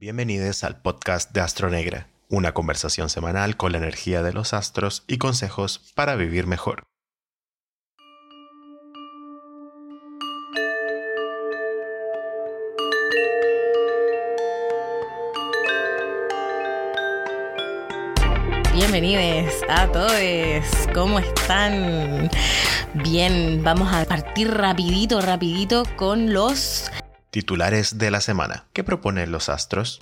Bienvenidos al podcast de Astronegra, una conversación semanal con la energía de los astros y consejos para vivir mejor. Bienvenidos a todos. ¿Cómo están? Bien, vamos a partir rapidito, rapidito con los Titulares de la semana. ¿Qué proponen los astros?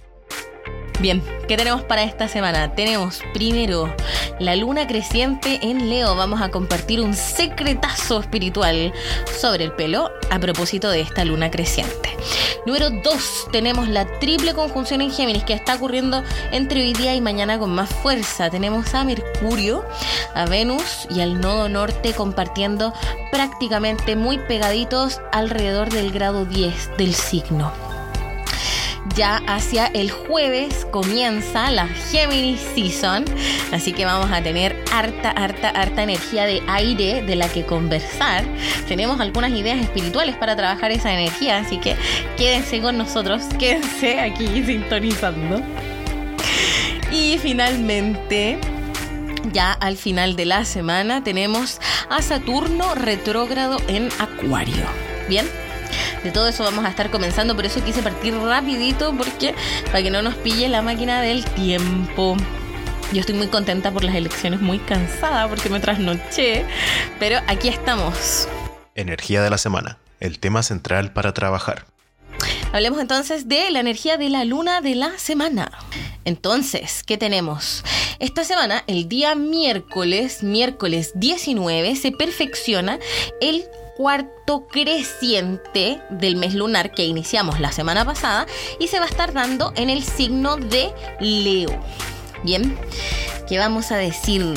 Bien, ¿qué tenemos para esta semana? Tenemos primero la luna creciente en Leo. Vamos a compartir un secretazo espiritual sobre el pelo a propósito de esta luna creciente. Número 2, tenemos la triple conjunción en Géminis que está ocurriendo entre hoy día y mañana con más fuerza. Tenemos a Mercurio, a Venus y al nodo norte compartiendo prácticamente muy pegaditos alrededor del grado 10 del signo ya hacia el jueves comienza la Gemini Season, así que vamos a tener harta, harta, harta energía de aire de la que conversar. Tenemos algunas ideas espirituales para trabajar esa energía, así que quédense con nosotros, quédense aquí sintonizando. Y finalmente, ya al final de la semana tenemos a Saturno retrógrado en Acuario. Bien, de todo eso vamos a estar comenzando, por eso quise partir rapidito porque para que no nos pille la máquina del tiempo. Yo estoy muy contenta por las elecciones, muy cansada porque me trasnoché, pero aquí estamos. Energía de la semana, el tema central para trabajar. Hablemos entonces de la energía de la luna de la semana. Entonces, ¿qué tenemos? Esta semana, el día miércoles, miércoles 19, se perfecciona el cuarto creciente del mes lunar que iniciamos la semana pasada y se va a estar dando en el signo de Leo. Bien, ¿qué vamos a decir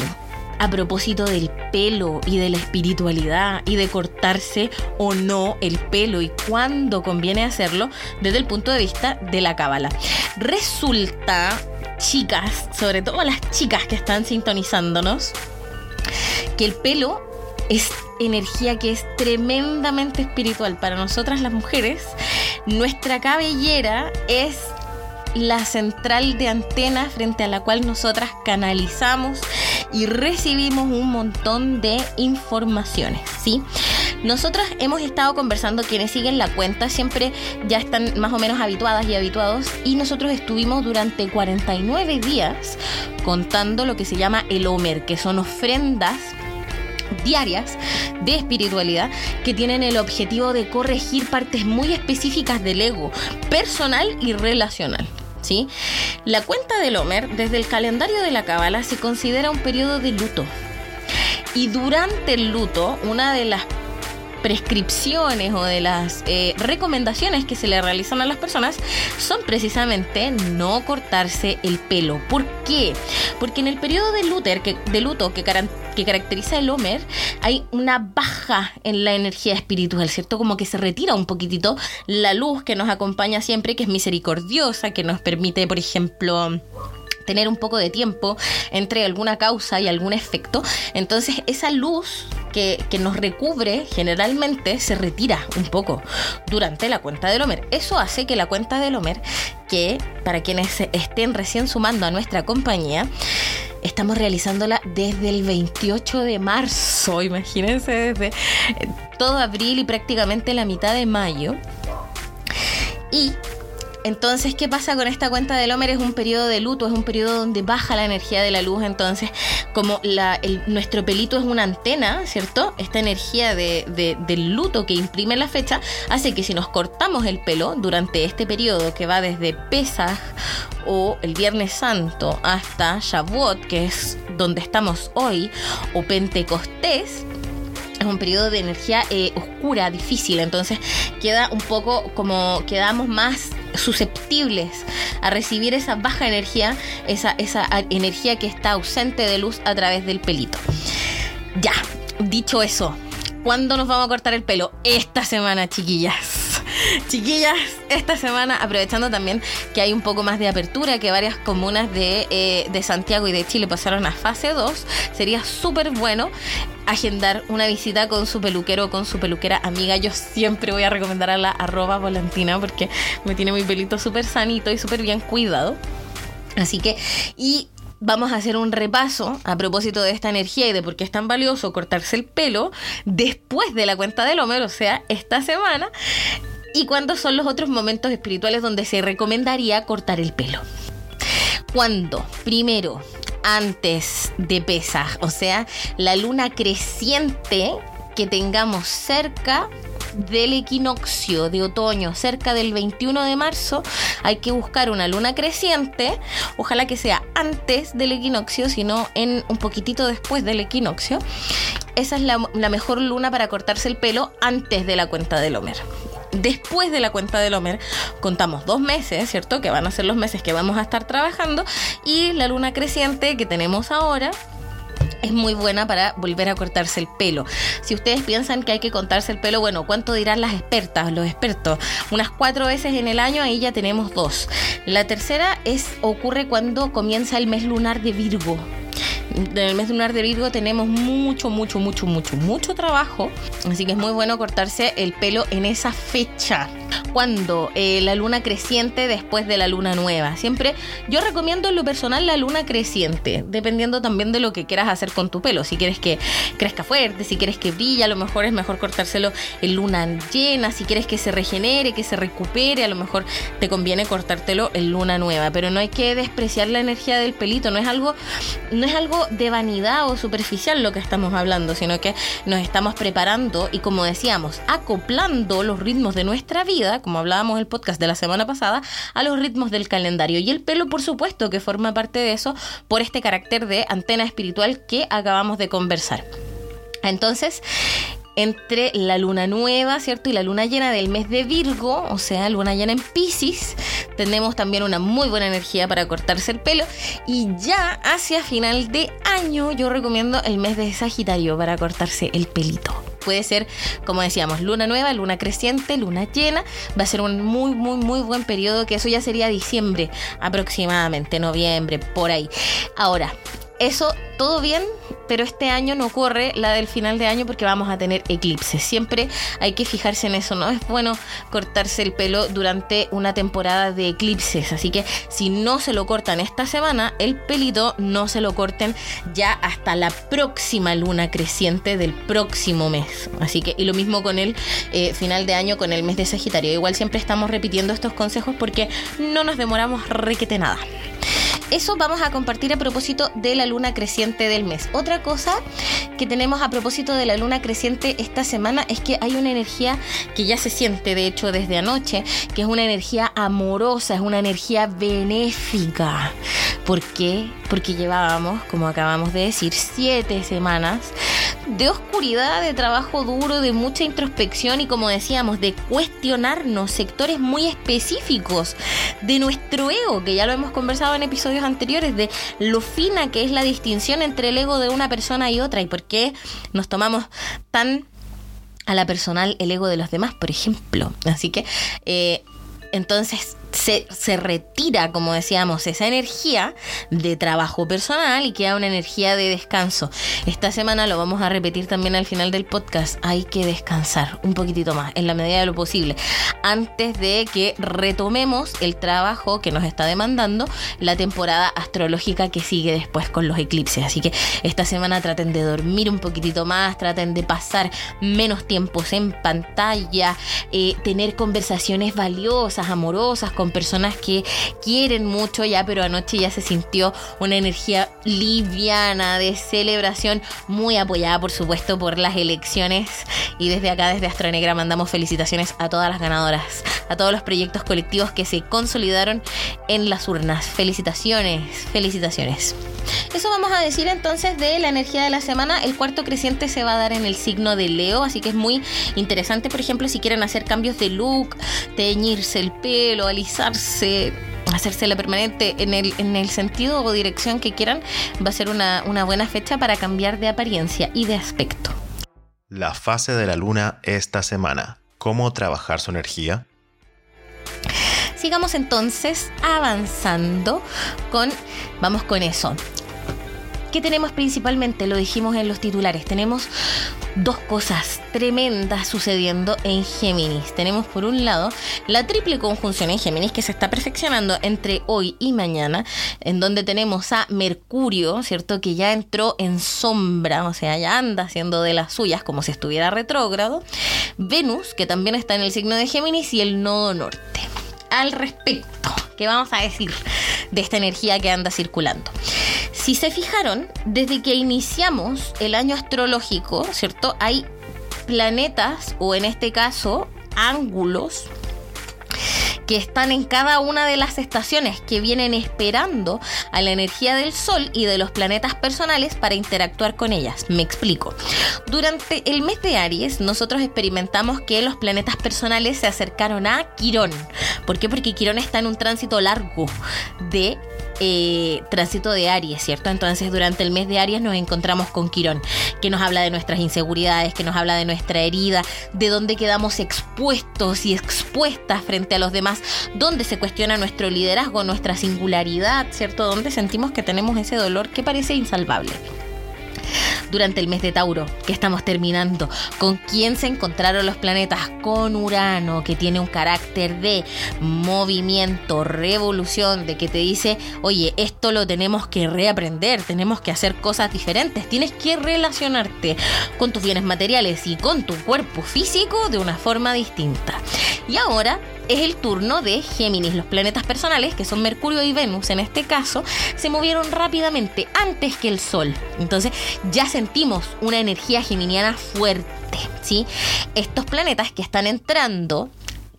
a propósito del pelo y de la espiritualidad y de cortarse o no el pelo y cuándo conviene hacerlo desde el punto de vista de la cábala? Resulta, chicas, sobre todo las chicas que están sintonizándonos, que el pelo es energía que es tremendamente espiritual. Para nosotras las mujeres, nuestra cabellera es la central de antena frente a la cual nosotras canalizamos y recibimos un montón de informaciones, ¿sí? Nosotras hemos estado conversando, quienes siguen la cuenta siempre ya están más o menos habituadas y habituados, y nosotros estuvimos durante 49 días contando lo que se llama el Homer, que son ofrendas diarias de espiritualidad que tienen el objetivo de corregir partes muy específicas del ego, personal y relacional. ¿sí? La cuenta del Homer, desde el calendario de la Cábala, se considera un periodo de luto. Y durante el luto, una de las prescripciones o de las eh, recomendaciones que se le realizan a las personas son precisamente no cortarse el pelo. ¿Por qué? Porque en el periodo de, que, de luto que, que caracteriza el Homer hay una baja en la energía espiritual, ¿cierto? Como que se retira un poquitito la luz que nos acompaña siempre, que es misericordiosa, que nos permite, por ejemplo, tener un poco de tiempo entre alguna causa y algún efecto. Entonces esa luz que, nos recubre generalmente se retira un poco durante la cuenta del Homer. Eso hace que la cuenta del Homer, que para quienes estén recién sumando a nuestra compañía, estamos realizándola desde el 28 de marzo, imagínense, desde todo abril y prácticamente la mitad de mayo. Y entonces, ¿qué pasa con esta cuenta del Homer? Es un periodo de luto, es un periodo donde baja la energía de la luz. Entonces, como la, nuestro pelito es una antena, ¿cierto? Esta energía de, del luto que imprime la fecha hace que si nos cortamos el pelo durante este periodo que va desde Pesach o el Viernes Santo hasta Shavuot, que es donde estamos hoy, o Pentecostés, es un periodo de energía eh, oscura, difícil, entonces queda un poco como quedamos más susceptibles a recibir esa baja energía, esa, esa energía que está ausente de luz a través del pelito. Ya, dicho eso, ¿cuándo nos vamos a cortar el pelo? Esta semana, chiquillas. Chiquillas, esta semana, aprovechando también que hay un poco más de apertura, que varias comunas de, eh, de Santiago y de Chile pasaron a fase 2, sería súper bueno agendar una visita con su peluquero o con su peluquera amiga. Yo siempre voy a recomendar a la arroba volantina porque me tiene mi pelito súper sanito y súper bien cuidado. Así que, y vamos a hacer un repaso a propósito de esta energía y de por qué es tan valioso cortarse el pelo después de la cuenta del Homer, o sea, esta semana, y cuándo son los otros momentos espirituales donde se recomendaría cortar el pelo. ¿Cuándo? Primero, antes de Pesaj, o sea, la luna creciente que tengamos cerca del equinoccio de otoño, cerca del 21 de marzo, hay que buscar una luna creciente, ojalá que sea antes del equinoccio, sino en un poquitito después del equinoccio. Esa es la, la mejor luna para cortarse el pelo antes de la cuenta del Homer. Después de la cuenta del Homer, contamos dos meses, ¿cierto? Que van a ser los meses que vamos a estar trabajando. Y la luna creciente que tenemos ahora, es muy buena para volver a cortarse el pelo. Si ustedes piensan que hay que cortarse el pelo, bueno, ¿cuánto dirán las expertas, los expertos? Unas cuatro veces en el año, ahí ya tenemos dos. La tercera es ocurre cuando comienza el mes lunar de Virgo en el mes lunar de Virgo tenemos mucho, mucho, mucho, mucho, mucho trabajo. Así que es muy bueno cortarse el pelo en esa fecha. Cuando eh, la luna creciente después de la luna nueva. Siempre yo recomiendo en lo personal la luna creciente, dependiendo también de lo que quieras hacer con tu pelo. Si quieres que crezca fuerte, si quieres que brille, a lo mejor es mejor cortárselo en luna llena. Si quieres que se regenere, que se recupere, a lo mejor te conviene cortártelo en luna nueva. Pero no hay que despreciar la energía del pelito. No es algo, no es algo de vanidad o superficial lo que estamos hablando, sino que nos estamos preparando y como decíamos, acoplando los ritmos de nuestra vida, como hablábamos en el podcast de la semana pasada, a los ritmos del calendario. Y el pelo, por supuesto, que forma parte de eso por este carácter de antena espiritual que acabamos de conversar. Entonces, entre la luna nueva, ¿cierto? Y la luna llena del mes de Virgo, o sea, luna llena en Pisces, tenemos también una muy buena energía para cortarse el pelo. Y ya hacia final de año yo recomiendo el mes de Sagitario para cortarse el pelito. Puede ser, como decíamos, luna nueva, luna creciente, luna llena. Va a ser un muy, muy, muy buen periodo, que eso ya sería diciembre aproximadamente, noviembre, por ahí. Ahora, eso todo bien, pero este año no ocurre la del final de año porque vamos a tener eclipses. Siempre hay que fijarse en eso, no es bueno cortarse el pelo durante una temporada de eclipses, así que si no se lo cortan esta semana, el pelito no se lo corten ya hasta la próxima luna creciente del próximo mes. Así que y lo mismo con el eh, final de año con el mes de Sagitario. Igual siempre estamos repitiendo estos consejos porque no nos demoramos requete nada. Eso vamos a compartir a propósito de la luna creciente del mes. Otra cosa que tenemos a propósito de la luna creciente esta semana es que hay una energía que ya se siente, de hecho, desde anoche, que es una energía amorosa, es una energía benéfica. ¿Por qué? Porque llevábamos, como acabamos de decir, siete semanas de oscuridad, de trabajo duro, de mucha introspección y como decíamos, de cuestionarnos sectores muy específicos de nuestro ego, que ya lo hemos conversado en episodios anteriores, de lo fina que es la distinción entre el ego de una persona y otra y por qué nos tomamos tan a la personal el ego de los demás, por ejemplo. Así que, eh, entonces, se, se, retira, como decíamos, esa energía de trabajo personal y queda una energía de descanso. Esta semana lo vamos a repetir también al final del podcast. Hay que descansar un poquitito más, en la medida de lo posible, antes de que retomemos el trabajo que nos está demandando la temporada astrológica que sigue después con los eclipses. Así que esta semana traten de dormir un poquitito más, traten de pasar menos tiempos en pantalla, eh, tener conversaciones valiosas, amorosas, con personas que quieren mucho ya, pero anoche ya se sintió una energía liviana de celebración, muy apoyada por supuesto por las elecciones y desde acá, desde Astronegra, mandamos felicitaciones a todas las ganadoras, a todos los proyectos colectivos que se consolidaron en las urnas. Felicitaciones, felicitaciones. Eso vamos a decir entonces de la energía de la semana. El cuarto creciente se va a dar en el signo de Leo, así que es muy interesante, por ejemplo, si quieren hacer cambios de look, teñirse el pelo, alisarse, hacerse la permanente en el, en el sentido o dirección que quieran, va a ser una, una buena fecha para cambiar de apariencia y de aspecto. La fase de la luna esta semana. ¿Cómo trabajar su energía? Sigamos entonces avanzando con, vamos con eso, ¿Qué tenemos principalmente? Lo dijimos en los titulares. Tenemos dos cosas tremendas sucediendo en Géminis. Tenemos por un lado la triple conjunción en Géminis que se está perfeccionando entre hoy y mañana, en donde tenemos a Mercurio, ¿cierto? Que ya entró en sombra, o sea, ya anda haciendo de las suyas como si estuviera retrógrado. Venus, que también está en el signo de Géminis, y el nodo norte. Al respecto, ¿qué vamos a decir de esta energía que anda circulando? Si se fijaron, desde que iniciamos el año astrológico, ¿cierto? Hay planetas, o en este caso, ángulos que están en cada una de las estaciones que vienen esperando a la energía del Sol y de los planetas personales para interactuar con ellas. Me explico. Durante el mes de Aries, nosotros experimentamos que los planetas personales se acercaron a Quirón. ¿Por qué? Porque Quirón está en un tránsito largo de eh, tránsito de Aries, ¿cierto? Entonces durante el mes de Aries nos encontramos con Quirón, que nos habla de nuestras inseguridades, que nos habla de nuestra herida, de dónde quedamos expuestos y expuestas frente a los demás, dónde se cuestiona nuestro liderazgo, nuestra singularidad, ¿cierto? Dónde sentimos que tenemos ese dolor que parece insalvable durante el mes de Tauro que estamos terminando. ¿Con quién se encontraron los planetas? Con Urano, que tiene un carácter de movimiento, revolución, de que te dice, oye, esto lo tenemos que reaprender, tenemos que hacer cosas diferentes, tienes que relacionarte con tus bienes materiales y con tu cuerpo físico de una forma distinta. Y ahora es el turno de Géminis. Los planetas personales, que son Mercurio y Venus en este caso, se movieron rápidamente antes que el Sol. Entonces ya sentimos una energía geminiana fuerte. ¿sí? Estos planetas que están entrando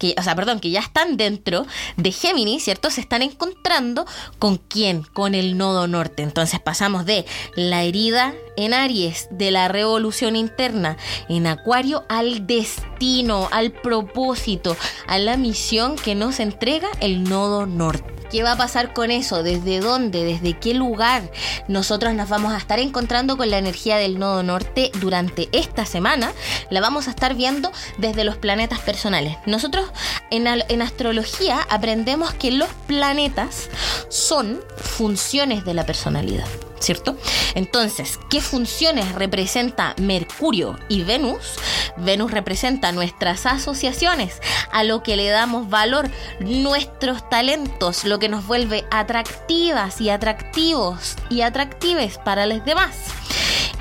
que, o sea, perdón, que ya están dentro de Géminis, ¿cierto? Se están encontrando con quién? Con el nodo norte. Entonces pasamos de la herida en Aries, de la revolución interna en Acuario, al destino, al propósito, a la misión que nos entrega el nodo norte. ¿Qué va a pasar con eso? ¿Desde dónde? ¿Desde qué lugar? Nosotros nos vamos a estar encontrando con la energía del nodo norte durante esta semana. La vamos a estar viendo desde los planetas personales. Nosotros en, en astrología aprendemos que los planetas son funciones de la personalidad. ¿Cierto? Entonces, ¿qué funciones representa Mercurio y Venus? Venus representa nuestras asociaciones, a lo que le damos valor, nuestros talentos, lo que nos vuelve atractivas y atractivos y atractives para los demás.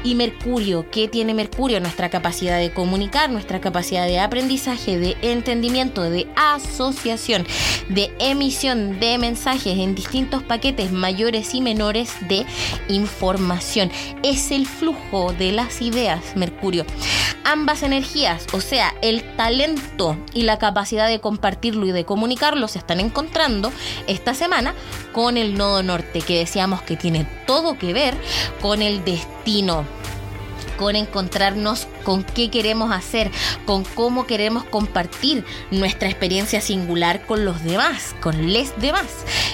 Y Mercurio, ¿qué tiene Mercurio? Nuestra capacidad de comunicar, nuestra capacidad de aprendizaje, de entendimiento, de asociación, de emisión de mensajes en distintos paquetes mayores y menores de información. Es el flujo de las ideas, Mercurio. Ambas energías, o sea, el talento y la capacidad de compartirlo y de comunicarlo, se están encontrando esta semana con el nodo norte, que decíamos que tiene todo que ver con el destino con encontrarnos con qué queremos hacer, con cómo queremos compartir nuestra experiencia singular con los demás, con les demás.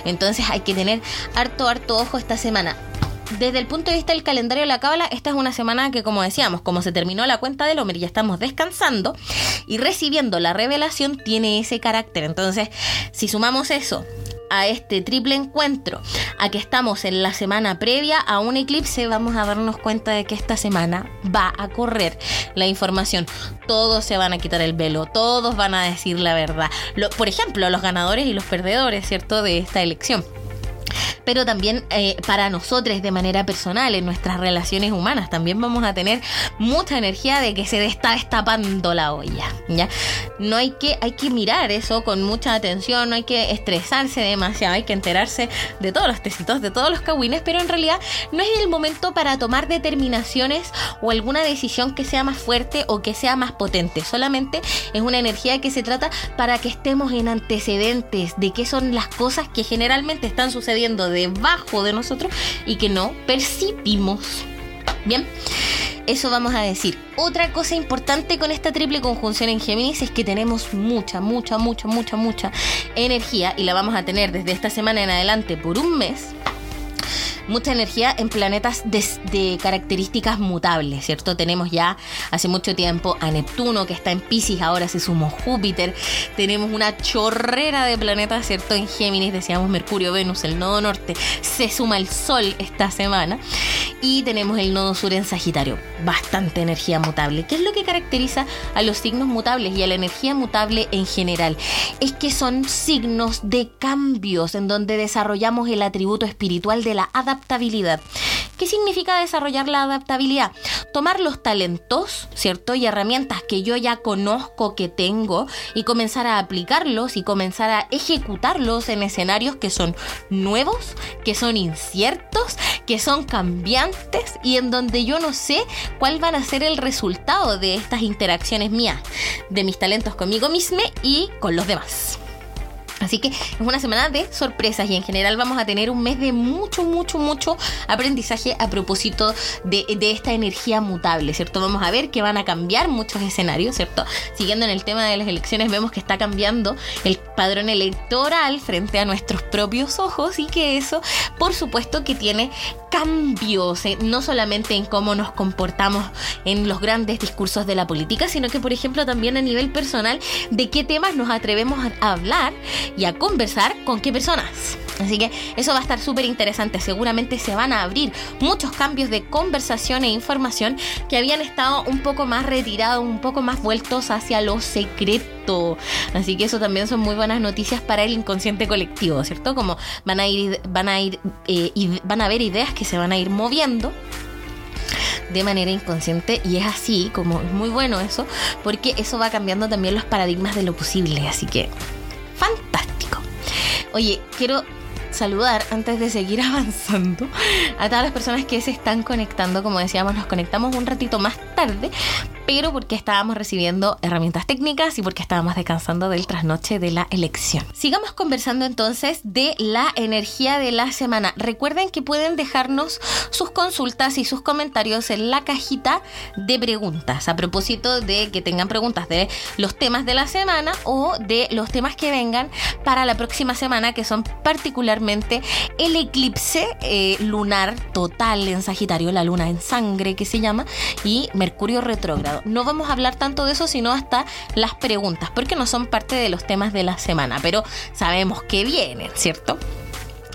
Entonces hay que tener harto, harto ojo esta semana desde el punto de vista del calendario de la cábala, esta es una semana que, como decíamos, como se terminó la cuenta del hombre, ya estamos descansando y recibiendo la revelación tiene ese carácter. Entonces, si sumamos eso a este triple encuentro, a que estamos en la semana previa a un eclipse, vamos a darnos cuenta de que esta semana va a correr la información. Todos se van a quitar el velo, todos van a decir la verdad. por ejemplo, los ganadores y los perdedores, ¿cierto?, de esta elección pero también eh, para nosotros de manera personal, en nuestras relaciones humanas, también vamos a tener mucha energía de que se está destapando la olla, ¿ya? No hay que, hay que mirar eso con mucha atención, no hay que estresarse demasiado, hay que enterarse de todos los tecitos, de todos los cagüines, pero en realidad no es el momento para tomar determinaciones o alguna decisión que sea más fuerte o que sea más potente, solamente es una energía que se trata para que estemos en antecedentes de qué son las cosas que generalmente están sucediendo debajo de nosotros y que no percibimos. Bien, eso vamos a decir. Otra cosa importante con esta triple conjunción en Géminis es que tenemos mucha, mucha, mucha, mucha, mucha energía y la vamos a tener desde esta semana en adelante por un mes mucha energía en planetas de, características mutables, ¿cierto? Tenemos ya hace mucho tiempo a Neptuno que está en Pisces, ahora se sumó Júpiter, tenemos una chorrera de planetas, ¿cierto? En Géminis decíamos Mercurio, Venus, el nodo norte, se suma el Sol esta semana y tenemos el nodo sur en Sagitario. Bastante energía mutable. ¿Qué es lo que caracteriza a los signos mutables y a la energía mutable en general? Es que son signos de cambios en donde desarrollamos el atributo espiritual de la adaptabilidad. ¿Qué significa desarrollar la adaptabilidad? Tomar los talentos, ¿cierto? Y herramientas que yo ya conozco que tengo y comenzar a aplicarlos y comenzar a ejecutarlos en escenarios que son nuevos, que son inciertos, que son cambiantes y en donde yo no sé cuál va a ser el resultado de estas interacciones mías, de mis talentos conmigo misma y con los demás. Así que es una semana de sorpresas y en general vamos a tener un mes de mucho, mucho, mucho aprendizaje a propósito de, esta energía mutable, ¿cierto? Vamos a ver que van a cambiar muchos escenarios, ¿cierto? Siguiendo en el tema de las elecciones, vemos que está cambiando el padrón electoral frente a nuestros propios ojos y que eso, por supuesto, que tiene cambios, eh, no solamente en cómo nos comportamos en los grandes discursos de la política, sino que, por ejemplo, también a nivel personal, de qué temas nos atrevemos a hablar y a conversar con qué personas. Así que eso va a estar súper interesante. Seguramente se van a abrir muchos cambios de conversación e información que habían estado un poco más retirados, un poco más vueltos hacia lo secreto. Así que eso también son muy buenas noticias para el inconsciente colectivo, ¿cierto? Como van a ir, van a ir, eh, van a haber ideas que se van a ir moviendo de manera inconsciente y es así, como es muy bueno eso, porque eso va cambiando también los paradigmas de lo posible, así que fantástico. Oye, quiero saludar antes de seguir avanzando a todas las personas que se están conectando. Como decíamos, nos conectamos un ratito más tarde, pero porque estábamos recibiendo herramientas técnicas y porque estábamos descansando del trasnoche de la elección. Sigamos conversando entonces de la energía de la semana. Recuerden que pueden dejarnos sus consultas y sus comentarios en la cajita de preguntas a propósito de que tengan preguntas de los temas de la semana o de los temas que vengan para la próxima semana que son particularmente el eclipse eh, lunar total en Sagitario, la luna en sangre que se llama, y Mercurio retrógrado. No vamos a hablar tanto de eso, sino hasta las preguntas, porque no son parte de los temas de la semana, pero sabemos que vienen, ¿cierto?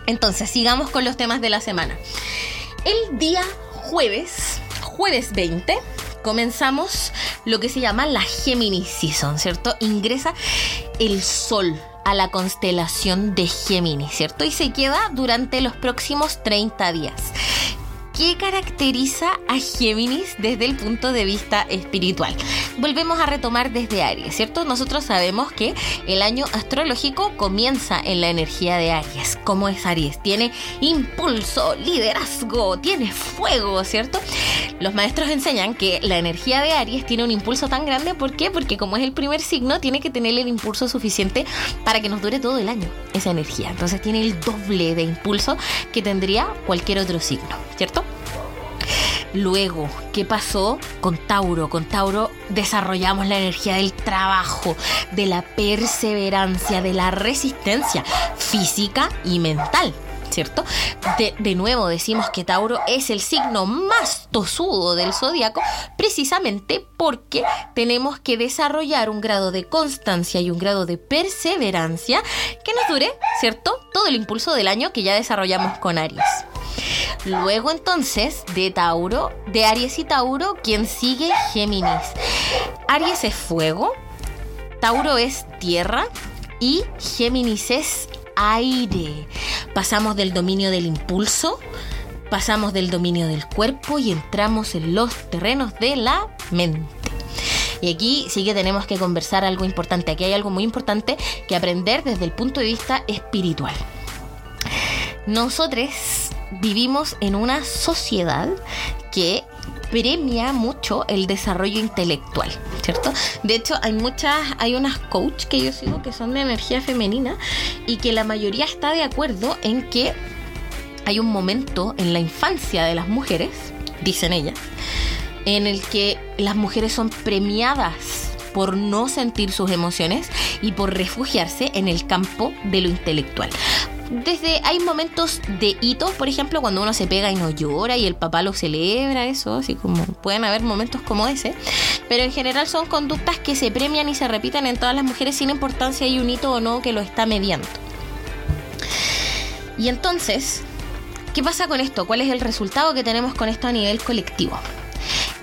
Entonces, sigamos con los temas de la semana. El día jueves, jueves 20, comenzamos lo que se llama la Gemini Season, ¿cierto? Ingresa el Sol a la constelación de Gemini, ¿cierto? Y se queda durante los próximos 30 días. ¿Qué caracteriza a Géminis desde el punto de vista espiritual? Volvemos a retomar desde Aries, ¿cierto? Nosotros sabemos que el año astrológico comienza en la energía de Aries. ¿Cómo es Aries? Tiene impulso, liderazgo, tiene fuego, ¿cierto? Los maestros enseñan que la energía de Aries tiene un impulso tan grande, ¿por qué? Porque como es el primer signo, tiene que tener el impulso suficiente para que nos dure todo el año esa energía. Entonces tiene el doble de impulso que tendría cualquier otro signo, ¿cierto? Luego, ¿qué pasó con Tauro? Con Tauro desarrollamos la energía del trabajo, de la perseverancia, de la resistencia física y mental. ¿Cierto? De, nuevo decimos que Tauro es el signo más tosudo del zodiaco, precisamente porque tenemos que desarrollar un grado de constancia y un grado de perseverancia que nos dure, ¿cierto? Todo el impulso del año que ya desarrollamos con Aries. Luego entonces de Tauro, de Aries y Tauro, quien sigue Géminis. Aries es fuego, Tauro es tierra y Géminis es aire. Pasamos del dominio del impulso, pasamos del dominio del cuerpo y entramos en los terrenos de la mente. Y aquí sí que tenemos que conversar algo importante. Aquí hay algo muy importante que aprender desde el punto de vista espiritual. Nosotros vivimos en una sociedad que premia mucho el desarrollo intelectual, ¿cierto? De hecho, hay muchas, hay unas coach que yo sigo que son de energía femenina y que la mayoría está de acuerdo en que hay un momento en la infancia de las mujeres, dicen ellas, en el que las mujeres son premiadas por no sentir sus emociones y por refugiarse en el campo de lo intelectual desde hay momentos de hitos, por ejemplo, cuando uno se pega y no llora y el papá lo celebra, eso, así como pueden haber momentos como ese, pero en general son conductas que se premian y se repiten en todas las mujeres sin importancia hay un hito o no que lo está mediando. Y entonces, ¿qué pasa con esto? ¿Cuál es el resultado que tenemos con esto a nivel colectivo?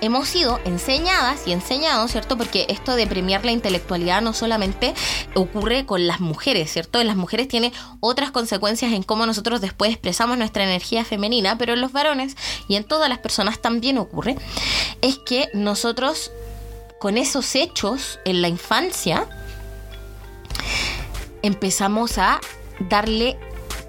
Hemos sido enseñadas y enseñados, ¿cierto? Porque esto de premiar la intelectualidad no solamente ocurre con las mujeres, ¿cierto? En las mujeres tiene otras consecuencias en cómo nosotros después expresamos nuestra energía femenina, pero en los varones y en todas las personas también ocurre, es que nosotros con esos hechos en la infancia empezamos a darle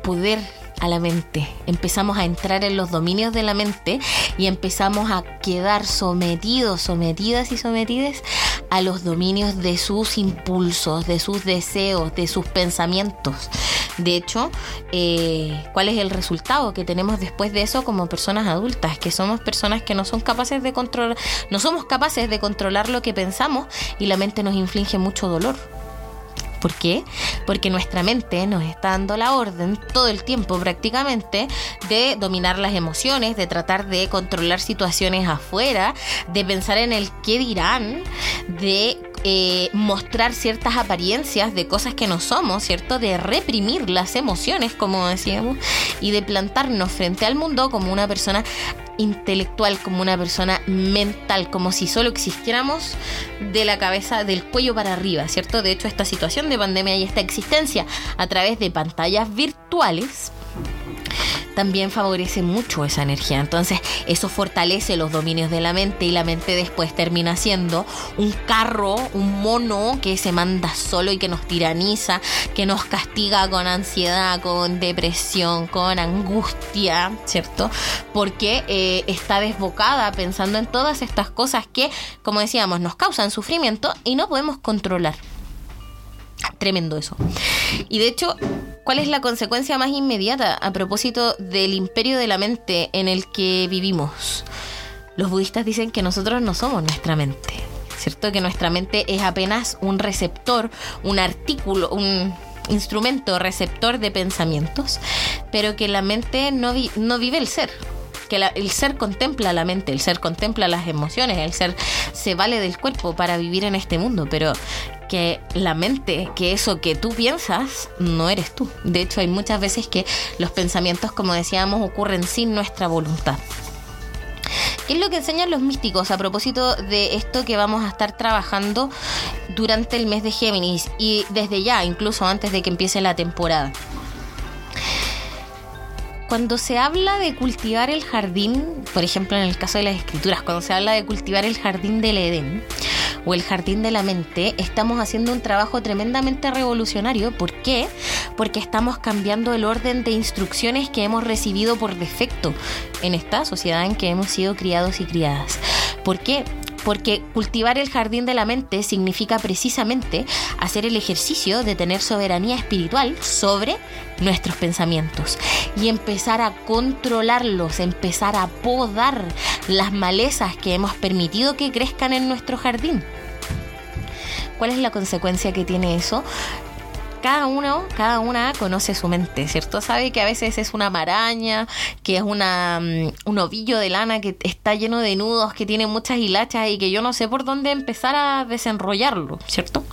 poder a la mente, empezamos a entrar en los dominios de la mente y empezamos a quedar sometidos, sometidas y sometidas a los dominios de sus impulsos, de sus deseos, de sus pensamientos. De hecho, eh, ¿cuál es el resultado que tenemos después de eso como personas adultas? Que somos personas que no son capaces de controlar, no somos capaces de controlar lo que pensamos y la mente nos inflige mucho dolor. ¿Por qué? Porque nuestra mente nos está dando la orden todo el tiempo prácticamente de dominar las emociones, de tratar de controlar situaciones afuera, de pensar en el qué dirán, de eh, mostrar ciertas apariencias de cosas que no somos, ¿cierto? De reprimir las emociones, como decíamos, y de plantarnos frente al mundo como una persona intelectual, como una persona mental, como si solo existiéramos de la cabeza, del cuello para arriba, ¿cierto? De hecho, esta situación de pandemia y esta existencia a través de pantallas virtuales también favorece mucho esa energía. Entonces, eso fortalece los dominios de la mente y la mente después termina siendo un carro, un mono que se manda solo y que nos tiraniza, que nos castiga con ansiedad, con depresión, con angustia, ¿cierto? Porque eh, está desbocada pensando en todas estas cosas que, como decíamos, nos causan sufrimiento y no podemos controlar. Tremendo eso. Y de hecho, ¿cuál es la consecuencia más inmediata a propósito del imperio de la mente en el que vivimos? Los budistas dicen que nosotros no somos nuestra mente, ¿cierto? Que nuestra mente es apenas un receptor, un artículo, un instrumento receptor de pensamientos, pero que la mente no, no vive el ser, que el ser contempla la mente, el ser contempla las emociones, el ser se vale del cuerpo para vivir en este mundo, pero que la mente, que eso que tú piensas, no eres tú. De hecho, hay muchas veces que los pensamientos, como decíamos, ocurren sin nuestra voluntad. ¿Qué es lo que enseñan los místicos a propósito de esto que vamos a estar trabajando durante el mes de Géminis y desde ya, incluso antes de que empiece la temporada? Cuando se habla de cultivar el jardín, por ejemplo en el caso de las escrituras, cuando se habla de cultivar el jardín del Edén, o el jardín de la mente, estamos haciendo un trabajo tremendamente revolucionario. ¿Por qué? Porque estamos cambiando el orden de instrucciones que hemos recibido por defecto en esta sociedad en que hemos sido criados y criadas. ¿Por qué? porque cultivar el jardín de la mente significa precisamente hacer el ejercicio de tener soberanía espiritual sobre nuestros pensamientos y empezar a controlarlos, empezar a podar las malezas que hemos permitido que crezcan en nuestro jardín. ¿Cuál es la consecuencia que tiene eso? cada uno, cada una conoce su mente, ¿cierto? Sabe que a veces es una maraña, que es una, mm, un ovillo de lana que está lleno de nudos, que tiene muchas hilachas y que yo no sé por dónde empezar a desenrollarlo, ¿cierto?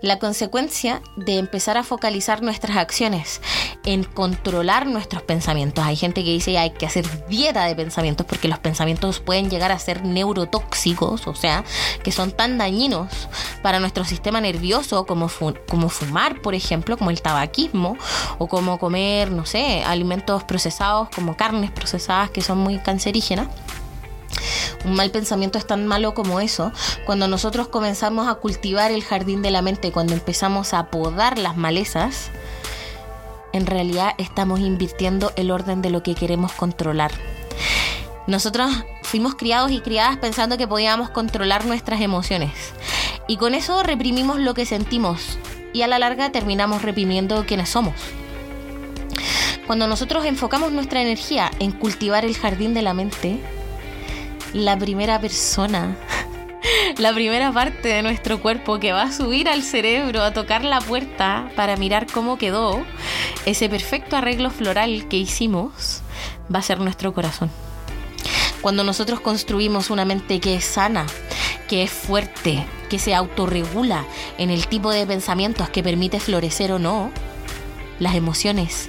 La consecuencia de empezar a focalizar nuestras acciones en controlar nuestros pensamientos. Hay gente que dice que hay que hacer dieta de pensamientos porque los pensamientos pueden llegar a ser neurotóxicos, o sea, que son tan dañinos para nuestro sistema nervioso como, como fumar, por ejemplo, como el tabaquismo, o como comer, no sé, alimentos procesados como carnes procesadas que son muy cancerígenas. Un mal pensamiento es tan malo como eso. Cuando nosotros comenzamos a cultivar el jardín de la mente, cuando empezamos a podar las malezas, en realidad estamos invirtiendo el orden de lo que queremos controlar. Nosotros fuimos criados y criadas pensando que podíamos controlar nuestras emociones. Y con eso reprimimos lo que sentimos. Y a la larga terminamos reprimiendo quienes somos. Cuando nosotros enfocamos nuestra energía en cultivar el jardín de la mente, la primera persona, la primera parte de nuestro cuerpo que va a subir al cerebro a tocar la puerta para mirar cómo quedó ese perfecto arreglo floral que hicimos, va a ser nuestro corazón. Cuando nosotros construimos una mente que es sana, que es fuerte, que se autorregula en el tipo de pensamientos que permite florecer o no, las emociones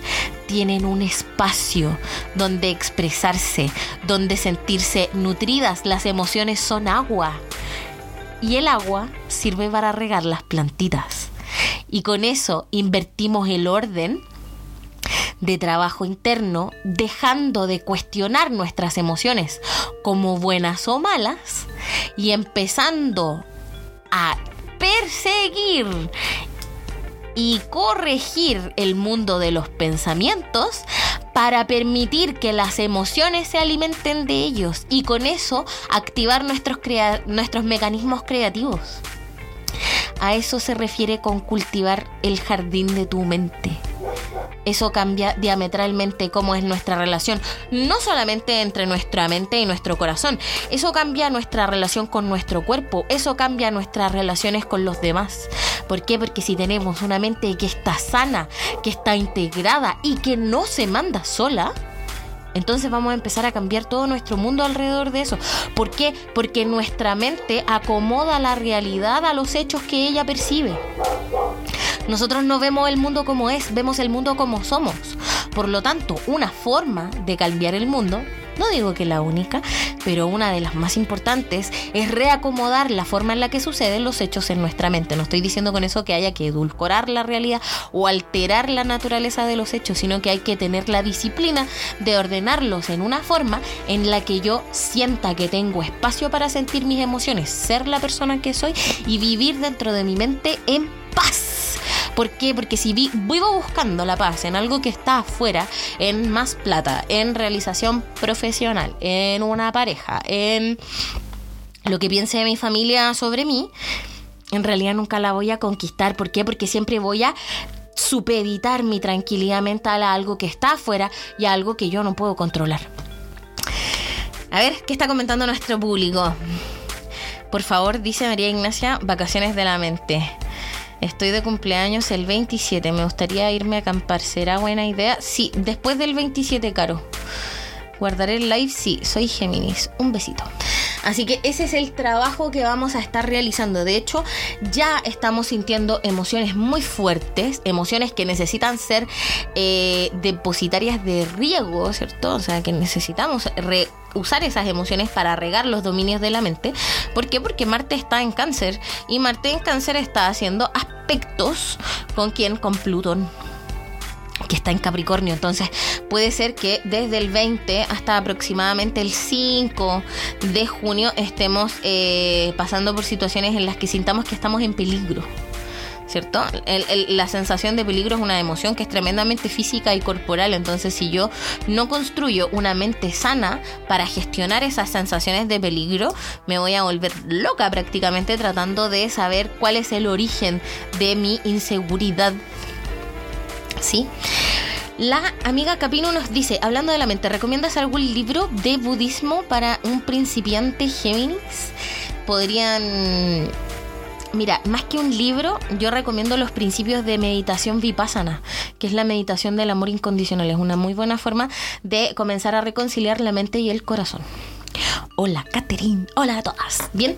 tienen un espacio donde expresarse, donde sentirse nutridas. Las emociones son agua. Y el agua sirve para regar las plantitas. Y con eso invertimos el orden de trabajo interno, dejando de cuestionar nuestras emociones como buenas o malas y empezando a perseguir y corregir el mundo de los pensamientos para permitir que las emociones se alimenten de ellos y con eso activar nuestros, nuestros mecanismos creativos. A eso se refiere con cultivar el jardín de tu mente eso cambia diametralmente cómo es nuestra relación, no solamente entre nuestra mente y nuestro corazón, eso cambia nuestra relación con nuestro cuerpo, eso cambia nuestras relaciones con los demás. ¿Por qué? Porque si tenemos una mente que está sana, que está integrada y que no se manda sola, entonces vamos a empezar a cambiar todo nuestro mundo alrededor de eso. ¿Por qué? Porque nuestra mente acomoda la realidad a los hechos que ella percibe. Nosotros no vemos el mundo como es, vemos el mundo como somos. Por lo tanto, una forma de cambiar el mundo no digo que la única, pero una de las más importantes es reacomodar la forma en la que suceden los hechos en nuestra mente. No estoy diciendo con eso que haya que edulcorar la realidad o alterar la naturaleza de los hechos, sino que hay que tener la disciplina de ordenarlos en una forma en la que yo sienta que tengo espacio para sentir mis emociones, ser la persona que soy y vivir dentro de mi mente en paz. ¿Por qué? Porque si vivo buscando la paz en algo que está afuera, en más plata, en realización profesional, en una pareja, en lo que piense mi familia sobre mí, en realidad nunca la voy a conquistar. ¿Por qué? Porque siempre voy a supeditar mi tranquilidad mental a algo que está afuera y a algo que yo no puedo controlar. A ver, ¿qué está comentando nuestro público? Por favor, dice María Ignacia, vacaciones de la mente. Estoy de cumpleaños el 27. Me gustaría irme a acampar. ¿Será buena idea? Sí, después del 27, Caro. Guardaré el live, sí, soy Géminis. Un besito. Así que ese es el trabajo que vamos a estar realizando. De hecho, ya estamos sintiendo emociones muy fuertes, emociones que necesitan ser eh, depositarias de riego, ¿cierto? O sea, que necesitamos usar esas emociones para regar los dominios de la mente. ¿Por qué? Porque Marte está en cáncer y Marte en cáncer está haciendo aspectos con quién? Con Plutón que está en Capricornio. Entonces puede ser que desde el 20 hasta aproximadamente el 5 de junio estemos eh, pasando por situaciones en las que sintamos que estamos en peligro. ¿Cierto? la sensación de peligro es una emoción que es tremendamente física y corporal, entonces si yo no construyo una mente sana para gestionar esas sensaciones de peligro, me voy a volver loca prácticamente tratando de saber cuál es el origen de mi inseguridad ¿sí? La amiga Capino nos dice, hablando de la mente, ¿recomiendas algún libro de budismo para un principiante Géminis? Podrían... Mira, más que un libro, yo recomiendo los principios de meditación vipassana, que es la meditación del amor incondicional. Es una muy buena forma de comenzar a reconciliar la mente y el corazón. Hola, Catherine. Hola a todas. Bien,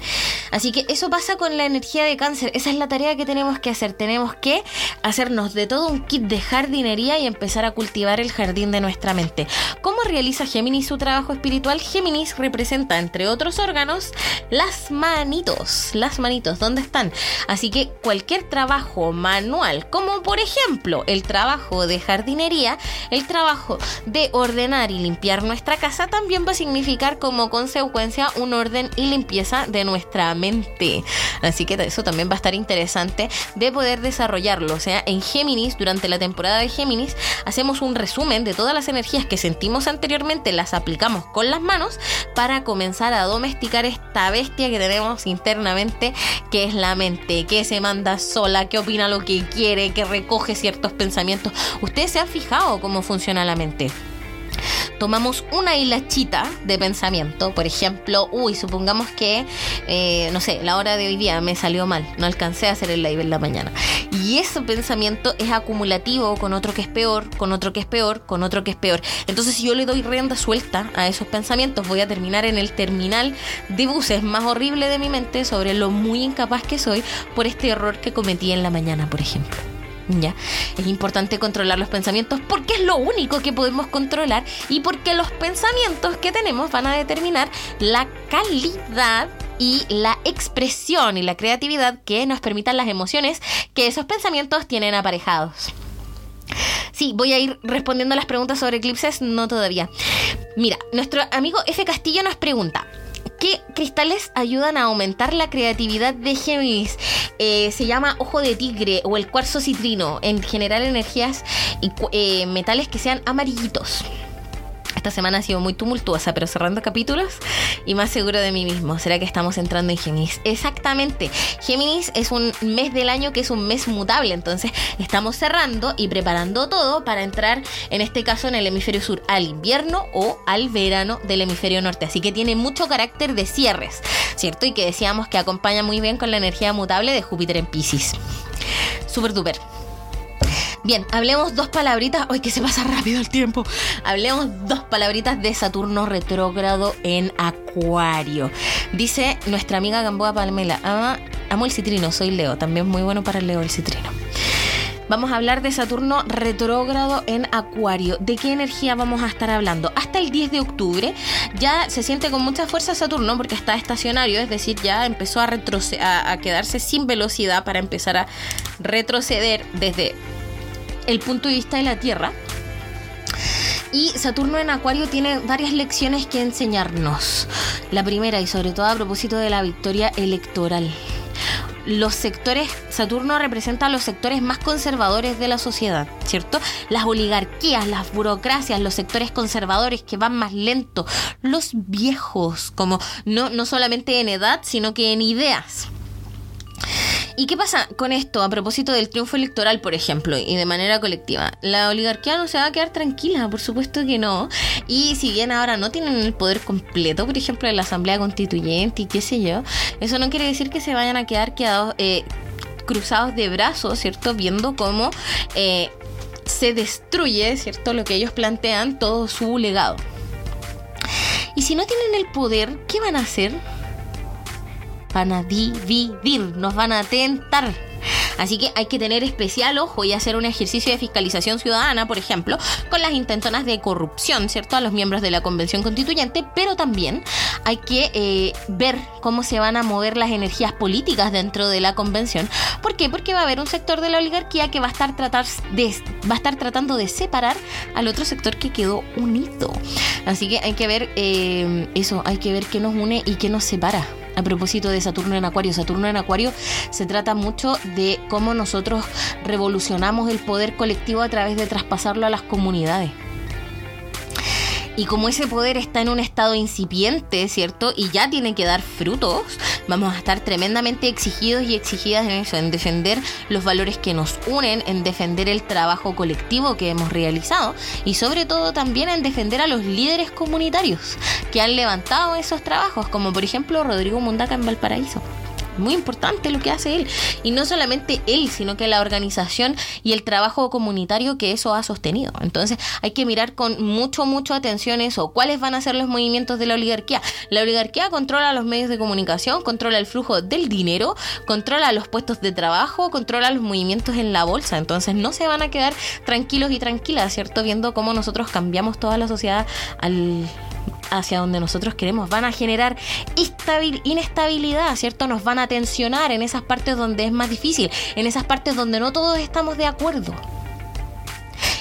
así que eso pasa con la energía de cáncer. Esa es la tarea que tenemos que hacer. Tenemos que hacernos de todo un kit de jardinería y empezar a cultivar el jardín de nuestra mente. ¿Cómo realiza Géminis su trabajo espiritual? Géminis representa, entre otros órganos, las manitos. Las manitos, ¿dónde están? Así que cualquier trabajo manual, como por ejemplo el trabajo de jardinería, el trabajo de ordenar y limpiar nuestra casa, también va a significar como consecuencia un orden y limpieza de nuestra mente. Así que eso también va a estar interesante de poder desarrollarlo. O sea, en Géminis, durante la temporada de Géminis, hacemos un resumen de todas las energías que sentimos anteriormente, las aplicamos con las manos para comenzar a domesticar esta bestia que tenemos internamente, que es la mente, que se manda sola, que opina lo que quiere, que recoge ciertos pensamientos. Ustedes se han fijado cómo funciona la mente tomamos una hilachita de pensamiento, por ejemplo, uy, supongamos que, eh, no sé, la hora de hoy día me salió mal, no alcancé a hacer el live en la mañana. Y ese pensamiento es acumulativo con otro que es peor, con otro que es peor, con otro que es peor. Entonces, si yo le doy rienda suelta a esos pensamientos, voy a terminar en el terminal de buses más horrible de mi mente sobre lo muy incapaz que soy por este error que cometí en la mañana, por ejemplo. ¿Ya? Es importante controlar los pensamientos porque es lo único que podemos controlar y porque los pensamientos que tenemos van a determinar la calidad y la expresión y la creatividad que nos permitan las emociones que esos pensamientos tienen aparejados. Sí, voy a ir respondiendo a las preguntas sobre eclipses, no todavía. Mira, nuestro amigo F. Castillo nos pregunta. ¿Qué cristales ayudan a aumentar la creatividad de Géminis? Eh, se llama ojo de tigre o el cuarzo citrino. En general, energías y eh, metales que sean amarillitos. Esta semana ha sido muy tumultuosa, pero cerrando capítulos y más seguro de mí mismo. ¿Será que estamos entrando en Géminis? Exactamente. Géminis es un mes del año que es un mes mutable, entonces estamos cerrando y preparando todo para entrar, en este caso, en el hemisferio sur al invierno o al verano del hemisferio norte. Así que tiene mucho carácter de cierres, ¿cierto? Y que decíamos que acompaña muy bien con la energía mutable de Júpiter en Pisces. Súper duper. Bien, hablemos dos palabritas. ¡Ay, que se pasa rápido el tiempo! Hablemos dos palabritas de Saturno retrógrado en Acuario. Dice nuestra amiga Gamboa Palmela: ah, Amo el citrino, soy Leo. También muy bueno para el Leo el citrino. Vamos a hablar de Saturno retrógrado en Acuario. ¿De qué energía vamos a estar hablando? Hasta el 10 de octubre ya se siente con mucha fuerza Saturno porque está estacionario, es decir, ya empezó a, a, a quedarse sin velocidad para empezar a retroceder desde el punto de vista de la Tierra. Y Saturno en Acuario tiene varias lecciones que enseñarnos. La primera, y sobre todo a propósito de la victoria electoral. Los sectores, Saturno representa a los sectores más conservadores de la sociedad, ¿cierto? Las oligarquías, las burocracias, los sectores conservadores que van más lento, los viejos, como no, no solamente en edad, sino que en ideas. ¿Y qué pasa con esto a propósito del triunfo electoral, por ejemplo, y de manera colectiva? La oligarquía no se va a quedar tranquila, por supuesto que no. Y si bien ahora no tienen el poder completo, por ejemplo, en la Asamblea Constituyente y qué sé yo, eso no quiere decir que se vayan a quedar quedados, eh, cruzados de brazos, ¿cierto? Viendo cómo eh, se destruye, ¿cierto? Lo que ellos plantean, todo su legado. Y si no tienen el poder, ¿qué van a hacer? Van a dividir, nos van a tentar. Así que hay que tener especial ojo y hacer un ejercicio de fiscalización ciudadana, por ejemplo, con las intentonas de corrupción, ¿cierto? A los miembros de la Convención Constituyente, pero también hay que eh, ver cómo se van a mover las energías políticas dentro de la Convención. ¿Por qué? Porque va a haber un sector de la oligarquía que va a estar, tratar de, va a estar tratando de separar al otro sector que quedó unido. Así que hay que ver eh, eso, hay que ver qué nos une y qué nos separa a propósito de Saturno en Acuario. Saturno en Acuario se trata mucho de cómo nosotros revolucionamos el poder colectivo a través de traspasarlo a las comunidades. Y como ese poder está en un estado incipiente, ¿cierto? Y ya tiene que dar frutos, vamos a estar tremendamente exigidos y exigidas en eso, en defender los valores que nos unen, en defender el trabajo colectivo que hemos realizado y sobre todo también en defender a los líderes comunitarios que han levantado esos trabajos, como por ejemplo Rodrigo Mundaca en Valparaíso muy importante lo que hace él. Y no solamente él, sino que la organización y el trabajo comunitario que eso ha sostenido. Entonces hay que mirar con mucho, mucho atención eso. ¿Cuáles van a ser los movimientos de la oligarquía? La oligarquía controla los medios de comunicación, controla el flujo del dinero, controla los puestos de trabajo, controla los movimientos en la bolsa. Entonces no se van a quedar tranquilos y tranquilas, ¿cierto? Viendo cómo nosotros cambiamos toda la sociedad al hacia donde nosotros queremos, van a generar inestabilidad, ¿cierto? Nos van a tensionar en esas partes donde es más difícil, en esas partes donde no todos estamos de acuerdo.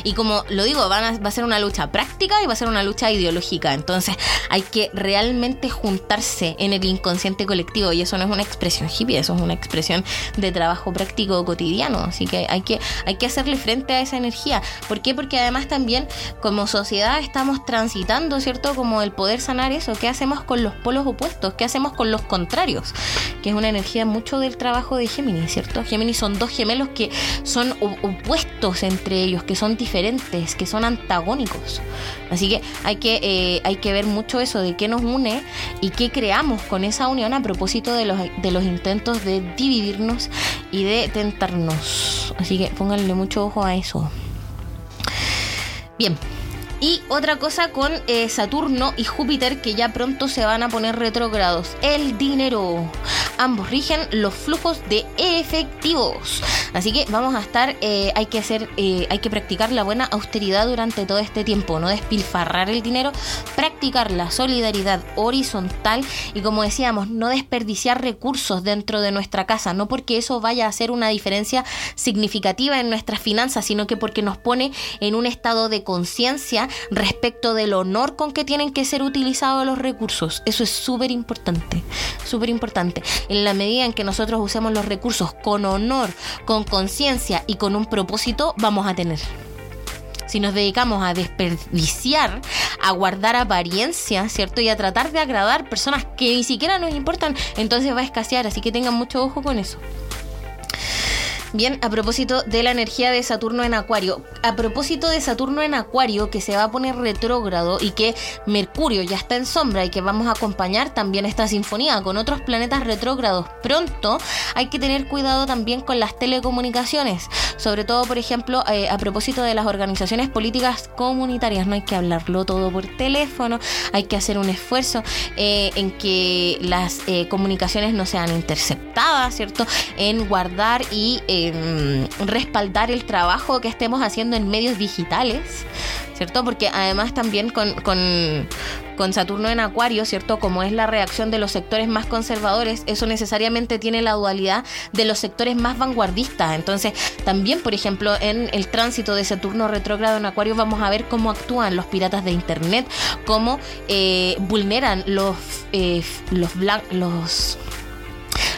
Y como lo digo, va a ser una lucha práctica y va a ser una lucha ideológica. Entonces hay que realmente juntarse en el inconsciente colectivo. Y eso no es una expresión hippie, eso es una expresión de trabajo práctico cotidiano. Así que hay que, hay que hacerle frente a esa energía. ¿Por qué? Porque además también como sociedad estamos transitando, ¿cierto? Como el poder sanar eso. ¿Qué hacemos con los polos opuestos? ¿Qué hacemos con los contrarios? Que es una energía mucho del trabajo de Géminis, ¿cierto? Géminis son dos gemelos que son opuestos entre ellos, que son diferentes diferentes, que son antagónicos. Así que hay que, eh, hay que ver mucho eso de qué nos une y qué creamos con esa unión a propósito de los, de los intentos de dividirnos y de tentarnos. Así que pónganle mucho ojo a eso. Bien, y otra cosa con eh, Saturno y Júpiter que ya pronto se van a poner retrógrados. El dinero. Ambos rigen los flujos de efectivos. Así que vamos a estar, eh, hay que hacer, eh, hay que practicar la buena austeridad durante todo este tiempo, no despilfarrar el dinero, practicar la solidaridad horizontal y como decíamos, no desperdiciar recursos dentro de nuestra casa, no porque eso vaya a hacer una diferencia significativa en nuestras finanzas, sino que porque nos pone en un estado de conciencia respecto del honor con que tienen que ser utilizados los recursos. Eso es súper importante, súper importante. En la medida en que nosotros usemos los recursos con honor, con conciencia y con un propósito, vamos a tener. Si nos dedicamos a desperdiciar, a guardar apariencia, ¿cierto? Y a tratar de agradar personas que ni siquiera nos importan, entonces va a escasear, así que tengan mucho ojo con eso. Bien, a propósito de la energía de Saturno en Acuario, a propósito de Saturno en Acuario que se va a poner retrógrado y que Mercurio ya está en sombra y que vamos a acompañar también esta sinfonía con otros planetas retrógrados pronto, hay que tener cuidado también con las telecomunicaciones, sobre todo por ejemplo eh, a propósito de las organizaciones políticas comunitarias, no hay que hablarlo todo por teléfono, hay que hacer un esfuerzo eh, en que las eh, comunicaciones no sean interceptadas, ¿cierto? En guardar y Em, respaldar el trabajo que estemos haciendo en medios digitales, ¿cierto? Porque además también con, con, Saturno en Acuario, ¿cierto? Como es la reacción de los sectores más conservadores, eso necesariamente tiene la dualidad de los sectores más vanguardistas. Entonces, también, por ejemplo, en el tránsito de Saturno retrógrado en Acuario vamos a ver cómo actúan los piratas de Internet, cómo eh, vulneran los, eh, los, los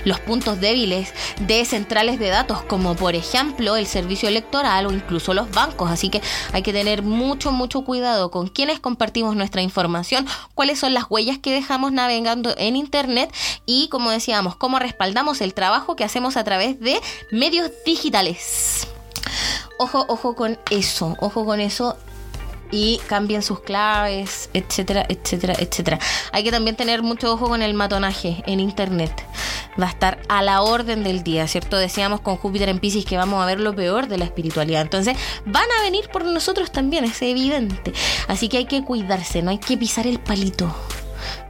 los puntos débiles de centrales de datos, como por ejemplo el servicio electoral o incluso los bancos. Así que hay que tener mucho, mucho cuidado con quienes compartimos nuestra información, cuáles son las huellas que dejamos navegando en Internet y, como decíamos, cómo respaldamos el trabajo que hacemos a través de medios digitales. Ojo, ojo con eso, ojo con eso y cambien sus claves, etcétera, etcétera, etcétera. Hay que también tener mucho ojo con el matonaje en internet. Va a estar a la orden del día, ¿cierto? Decíamos con Júpiter en Pisces que vamos a ver lo peor de la espiritualidad. Entonces, van a venir por nosotros también, es evidente. Así que hay que cuidarse, no hay que pisar el palito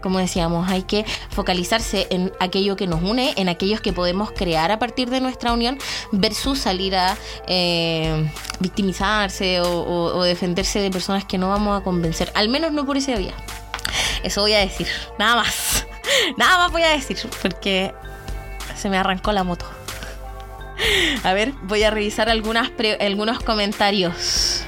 como decíamos, hay que focalizarse en aquello que nos une, en aquellos que podemos crear a partir de nuestra unión, versus salir a eh, victimizarse o, defenderse de personas que no vamos a convencer, al menos no por ese día. Eso voy a decir, nada más. Nada más voy a decir, porque se me arrancó la moto. A ver, voy a revisar algunas algunos comentarios.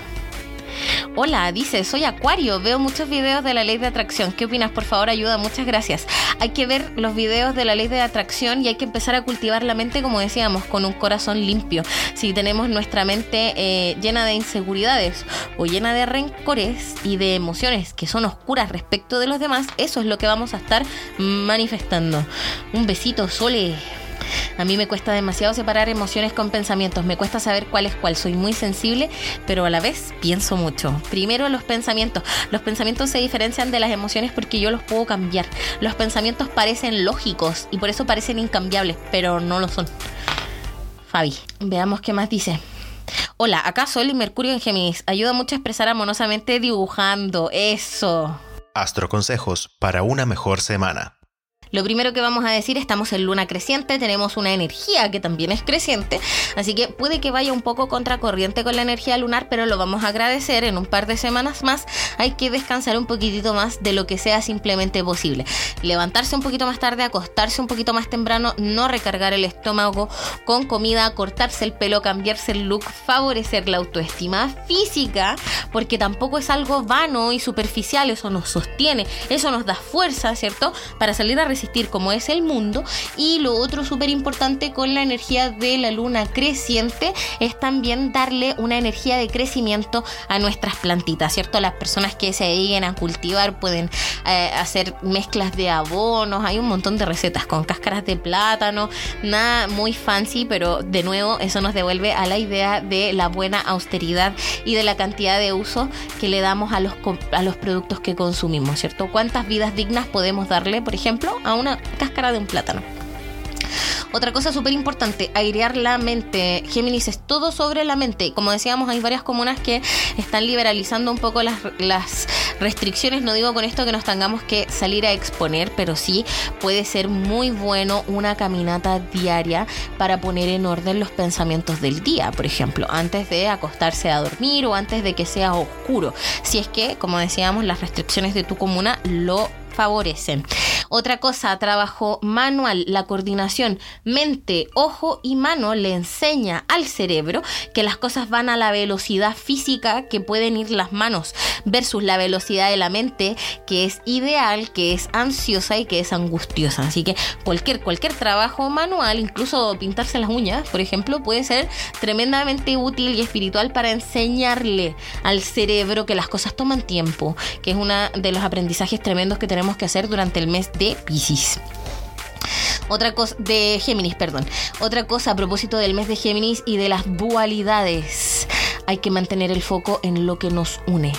Hola, dice, soy Acuario, veo muchos videos de la ley de atracción. ¿Qué opinas? Por favor, ayuda, muchas gracias. Hay que ver los videos de la ley de atracción y hay que empezar a cultivar la mente, como decíamos, con un corazón limpio. Si tenemos nuestra mente eh, llena de inseguridades o llena de rencores y de emociones que son oscuras respecto de los demás, eso es lo que vamos a estar manifestando. Un besito, Sole. A mí me cuesta demasiado separar emociones con pensamientos, me cuesta saber cuál es cuál. Soy muy sensible, pero a la vez pienso mucho. Primero los pensamientos. Los pensamientos se diferencian de las emociones porque yo los puedo cambiar. Los pensamientos parecen lógicos y por eso parecen incambiables, pero no lo son. Fabi, veamos qué más dice. Hola, acá Sol y Mercurio en Géminis. Ayuda mucho a expresar amorosamente dibujando. Eso. Astroconsejos para una mejor semana. Lo primero que vamos a decir, estamos en luna creciente, tenemos una energía que también es creciente, así que puede que vaya un poco contracorriente con la energía lunar, pero lo vamos a agradecer en un par de semanas más. Hay que descansar un poquitito más de lo que sea simplemente posible. Levantarse un poquito más tarde, acostarse un poquito más temprano, no recargar el estómago con comida, cortarse el pelo, cambiarse el look, favorecer la autoestima física, porque tampoco es algo vano y superficial, eso nos sostiene, eso nos da fuerza, ¿cierto? Para salir a como es el mundo. Y lo otro súper importante con la energía de la luna creciente es también darle una energía de crecimiento a nuestras plantitas, ¿cierto? Las personas que se dediquen a cultivar pueden eh, hacer mezclas de abonos, hay un montón de recetas con cáscaras de plátano, nada muy fancy, pero de nuevo eso nos devuelve a la idea de la buena austeridad y de la cantidad de uso que le damos a los, a los productos que consumimos, ¿cierto? ¿Cuántas vidas dignas podemos darle, por ejemplo, a una cáscara de un plátano. Otra cosa súper importante, airear la mente. Géminis es todo sobre la mente. Como decíamos, hay varias comunas que están liberalizando un poco las, las Restricciones, no digo con esto que nos tengamos que salir a exponer, pero sí puede ser muy bueno una caminata diaria para poner en orden los pensamientos del día, por ejemplo, antes de acostarse a dormir o antes de que sea oscuro. Si es que, como decíamos, las restricciones de tu comuna lo favorecen. Otra cosa, trabajo manual, la coordinación mente, ojo y mano le enseña al cerebro que las cosas van a la velocidad física que pueden ir las manos versus la velocidad de la mente que es ideal, que es ansiosa y que es angustiosa. Así que cualquier, cualquier trabajo manual, incluso pintarse las uñas, por ejemplo, puede ser tremendamente útil y espiritual para enseñarle al cerebro que las cosas toman tiempo, que es uno de los aprendizajes tremendos que tenemos que hacer durante el mes de Pisces. Otra cosa, de Géminis, perdón. Otra cosa a propósito del mes de Géminis y de las dualidades. Hay que mantener el foco en lo que nos une.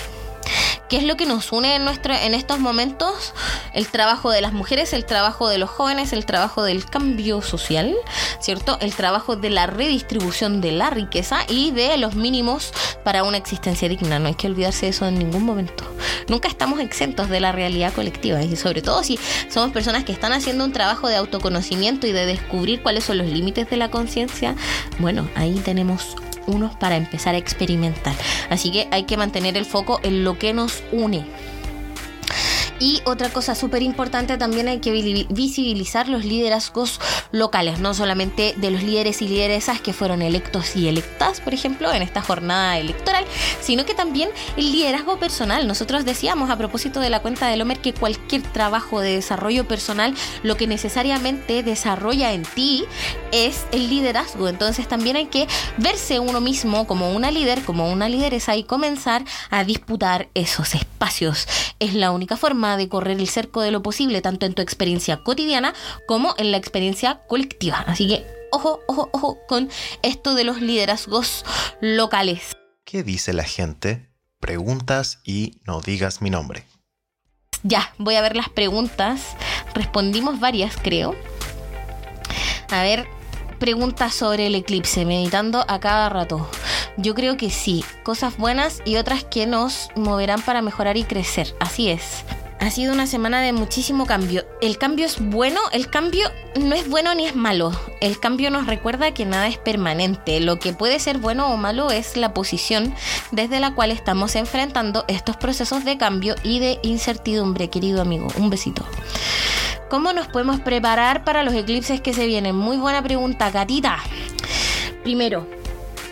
¿Qué es lo que nos une en, nuestro, en estos momentos? El trabajo de las mujeres, el trabajo de los jóvenes, el trabajo del cambio social, ¿cierto? El trabajo de la redistribución de la riqueza y de los mínimos para una existencia digna. No hay que olvidarse de eso en ningún momento. Nunca estamos exentos de la realidad colectiva y sobre todo si somos personas que están haciendo un trabajo de autoconocimiento y de descubrir cuáles son los límites de la conciencia, bueno, ahí tenemos unos para empezar a experimentar. Así que hay que mantener el foco en lo que nos une. Y otra cosa súper importante también hay que visibilizar los liderazgos locales, no solamente de los líderes y lideresas que fueron electos y electas, por ejemplo, en esta jornada electoral, sino que también el liderazgo personal. Nosotros decíamos a propósito de la cuenta del Homer que cualquier trabajo de desarrollo personal lo que necesariamente desarrolla en ti es el liderazgo. Entonces también hay que verse uno mismo como una líder, como una lideresa y comenzar a disputar esos espacios. Es la única forma de correr el cerco de lo posible, tanto en tu experiencia cotidiana como en la experiencia colectiva. Así que ojo, ojo, ojo con esto de los liderazgos locales. ¿Qué dice la gente? Preguntas y no digas mi nombre. Ya, voy a ver las preguntas. Respondimos varias, creo. A ver, preguntas sobre el eclipse, meditando a cada rato. Yo creo que sí, cosas buenas y otras que nos moverán para mejorar y crecer. Así es. Ha sido una semana de muchísimo cambio. El cambio es bueno, el cambio no es bueno ni es malo. El cambio nos recuerda que nada es permanente. Lo que puede ser bueno o malo es la posición desde la cual estamos enfrentando estos procesos de cambio y de incertidumbre, querido amigo. Un besito. ¿Cómo nos podemos preparar para los eclipses que se vienen? Muy buena pregunta, gatita. Primero,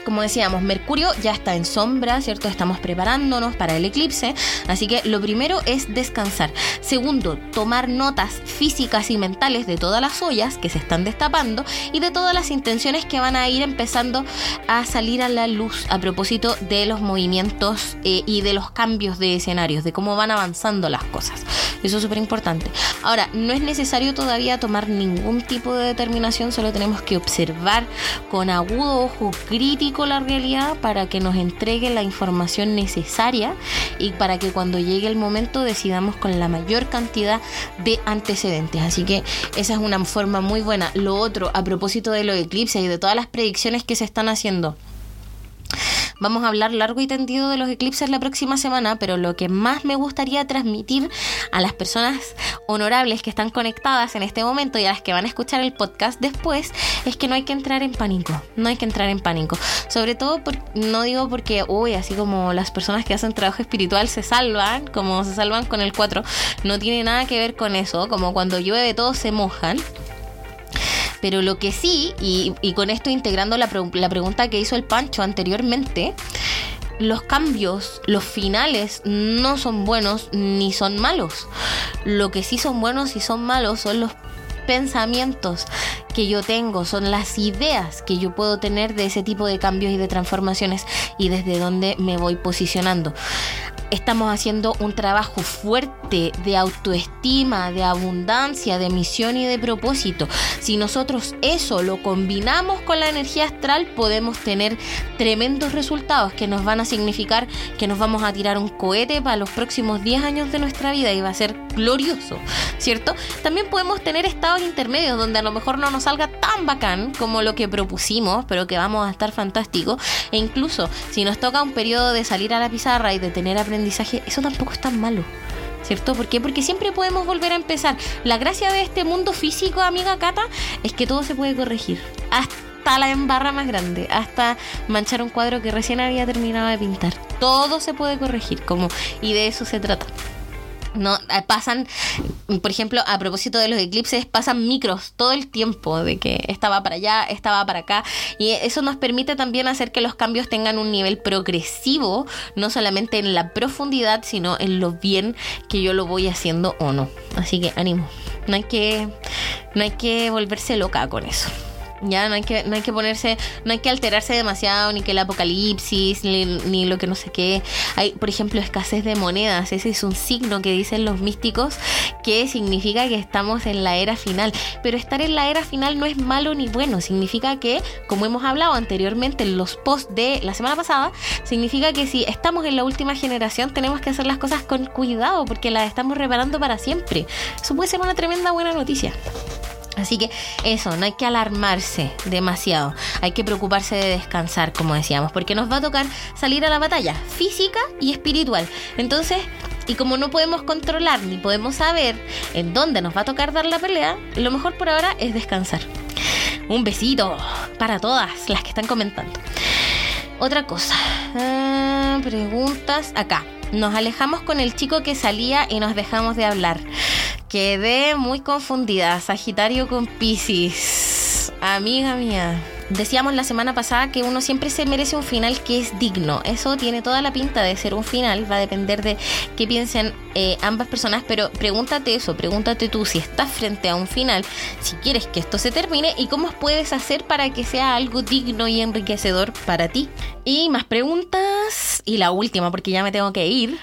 como decíamos, Mercurio ya está en sombra, ¿cierto? Estamos preparándonos para el eclipse, así que lo primero es descansar. Segundo, tomar notas físicas y mentales de todas las ollas que se están destapando y de todas las intenciones que van a ir empezando a salir a la luz a propósito de los movimientos eh, y de los cambios de escenarios, de cómo van avanzando las cosas. Eso es súper importante. Ahora, no es necesario todavía tomar ningún tipo de determinación, solo tenemos que observar con agudo ojo crítico la realidad para que nos entregue la información necesaria y para que cuando llegue el momento decidamos con la mayor cantidad de antecedentes. Así que esa es una forma muy buena. Lo otro, a propósito de los eclipses y de todas las predicciones que se están haciendo. Vamos a hablar largo y tendido de los eclipses la próxima semana, pero lo que más me gustaría transmitir a las personas honorables que están conectadas en este momento y a las que van a escuchar el podcast después es que no hay que entrar en pánico, no hay que entrar en pánico. Sobre todo, no digo porque, uy, así como las personas que hacen trabajo espiritual se salvan, como se salvan con el 4, no tiene nada que ver con eso, como cuando llueve todos se mojan. Pero lo que sí, y, con esto integrando la, la pregunta que hizo el Pancho anteriormente, los cambios, los finales no son buenos ni son malos. Lo que sí son buenos y son malos son los pensamientos que yo tengo, son las ideas que yo puedo tener de ese tipo de cambios y de transformaciones y desde dónde me voy posicionando estamos haciendo un trabajo fuerte de autoestima, de abundancia, de misión y de propósito. Si nosotros eso lo combinamos con la energía astral, podemos tener tremendos resultados que nos van a significar que nos vamos a tirar un cohete para los próximos 10 años de nuestra vida y va a ser glorioso, ¿cierto? También podemos tener estados intermedios donde a lo mejor no nos salga tan bacán como lo que propusimos, pero que vamos a estar fantásticos. E incluso si nos toca un periodo de salir a la pizarra y de tener aprendizaje, eso tampoco es tan malo. ¿Cierto? Porque siempre podemos volver a empezar. La gracia de este mundo físico, amiga Cata, es que todo se puede corregir. Hasta la embarra más grande, hasta manchar un cuadro que recién había terminado de pintar. Todo se puede corregir, como, y de eso se trata. No, eh, pasan, por ejemplo, a propósito de los eclipses, pasan micros todo el tiempo, de que estaba para allá, estaba para acá, y eso nos permite también hacer que los cambios tengan un nivel progresivo, no solamente en la profundidad, sino en lo bien que yo lo voy haciendo o no. Así que ánimo, no hay que, no hay que volverse loca con eso. Ya no hay que, no hay que ponerse, no hay que alterarse demasiado, ni que el apocalipsis, ni, lo que no sé qué. Hay, por ejemplo, escasez de monedas. Ese es un signo que dicen los místicos que significa que estamos en la era final. Pero estar en la era final no es malo ni bueno. Significa que, como hemos hablado anteriormente en los posts de la semana pasada, significa que si estamos en la última generación tenemos que hacer las cosas con cuidado porque las estamos reparando para siempre. Eso puede ser una tremenda buena noticia. Así que eso, no hay que alarmarse demasiado, hay que preocuparse de descansar, como decíamos, porque nos va a tocar salir a la batalla física y espiritual. Entonces, y como no podemos controlar ni podemos saber en dónde nos va a tocar dar la pelea, lo mejor por ahora es descansar. Un besito para todas las que están comentando. Otra cosa, ah, preguntas acá. Nos alejamos con el chico que salía y nos dejamos de hablar. Quedé muy confundida. Sagitario con Pisces. Amiga mía. Decíamos la semana pasada que uno siempre se merece un final que es digno. Eso tiene toda la pinta de ser un final. Va a depender de qué piensen eh, ambas personas. Pero pregúntate eso. Pregúntate tú si estás frente a un final. Si quieres que esto se termine. Y cómo puedes hacer para que sea algo digno y enriquecedor para ti. Y más preguntas. Y la última, porque ya me tengo que ir.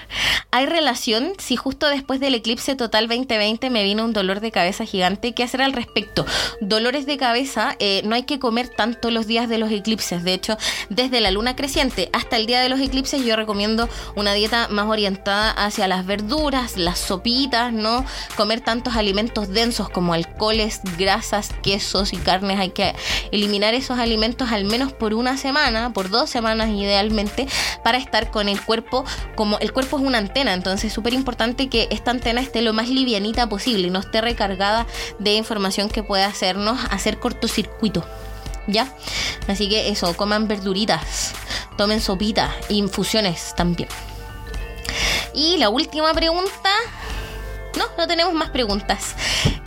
¿Hay relación si justo después del eclipse total 2020 me vino un dolor de cabeza gigante? ¿Qué hacer al respecto? Dolores de cabeza, eh, no hay que comer tanto todos los días de los eclipses. De hecho, desde la luna creciente hasta el día de los eclipses yo recomiendo una dieta más orientada hacia las verduras, las sopitas, no comer tantos alimentos densos como alcoholes, grasas, quesos y carnes. Hay que eliminar esos alimentos al menos por una semana, por dos semanas idealmente, para estar con el cuerpo como el cuerpo es una antena, entonces es súper importante que esta antena esté lo más livianita posible y no esté recargada de información que pueda hacernos hacer cortocircuito. ¿Ya? Así que eso, coman verduritas, tomen sopita, infusiones también. Y la última pregunta. No, no tenemos más preguntas.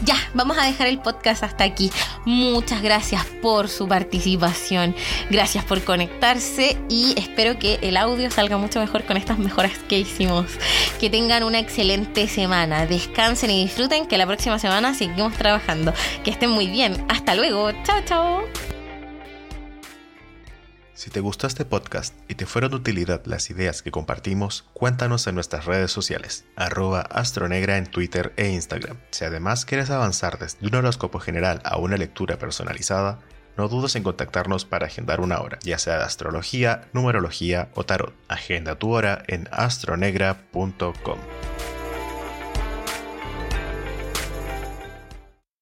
Ya, vamos a dejar el podcast hasta aquí. Muchas gracias por su participación. Gracias por conectarse y espero que el audio salga mucho mejor con estas mejoras que hicimos. Que tengan una excelente semana. Descansen y disfruten que la próxima semana seguimos trabajando. Que estén muy bien. Hasta luego. Chao, chao. Si te gustó este podcast y te fueron de utilidad las ideas que compartimos, cuéntanos en nuestras redes sociales, arroba astronegra en Twitter e Instagram. Si además quieres avanzar desde un horóscopo general a una lectura personalizada, no dudes en contactarnos para agendar una hora, ya sea de astrología, numerología o tarot. Agenda tu hora en astronegra.com.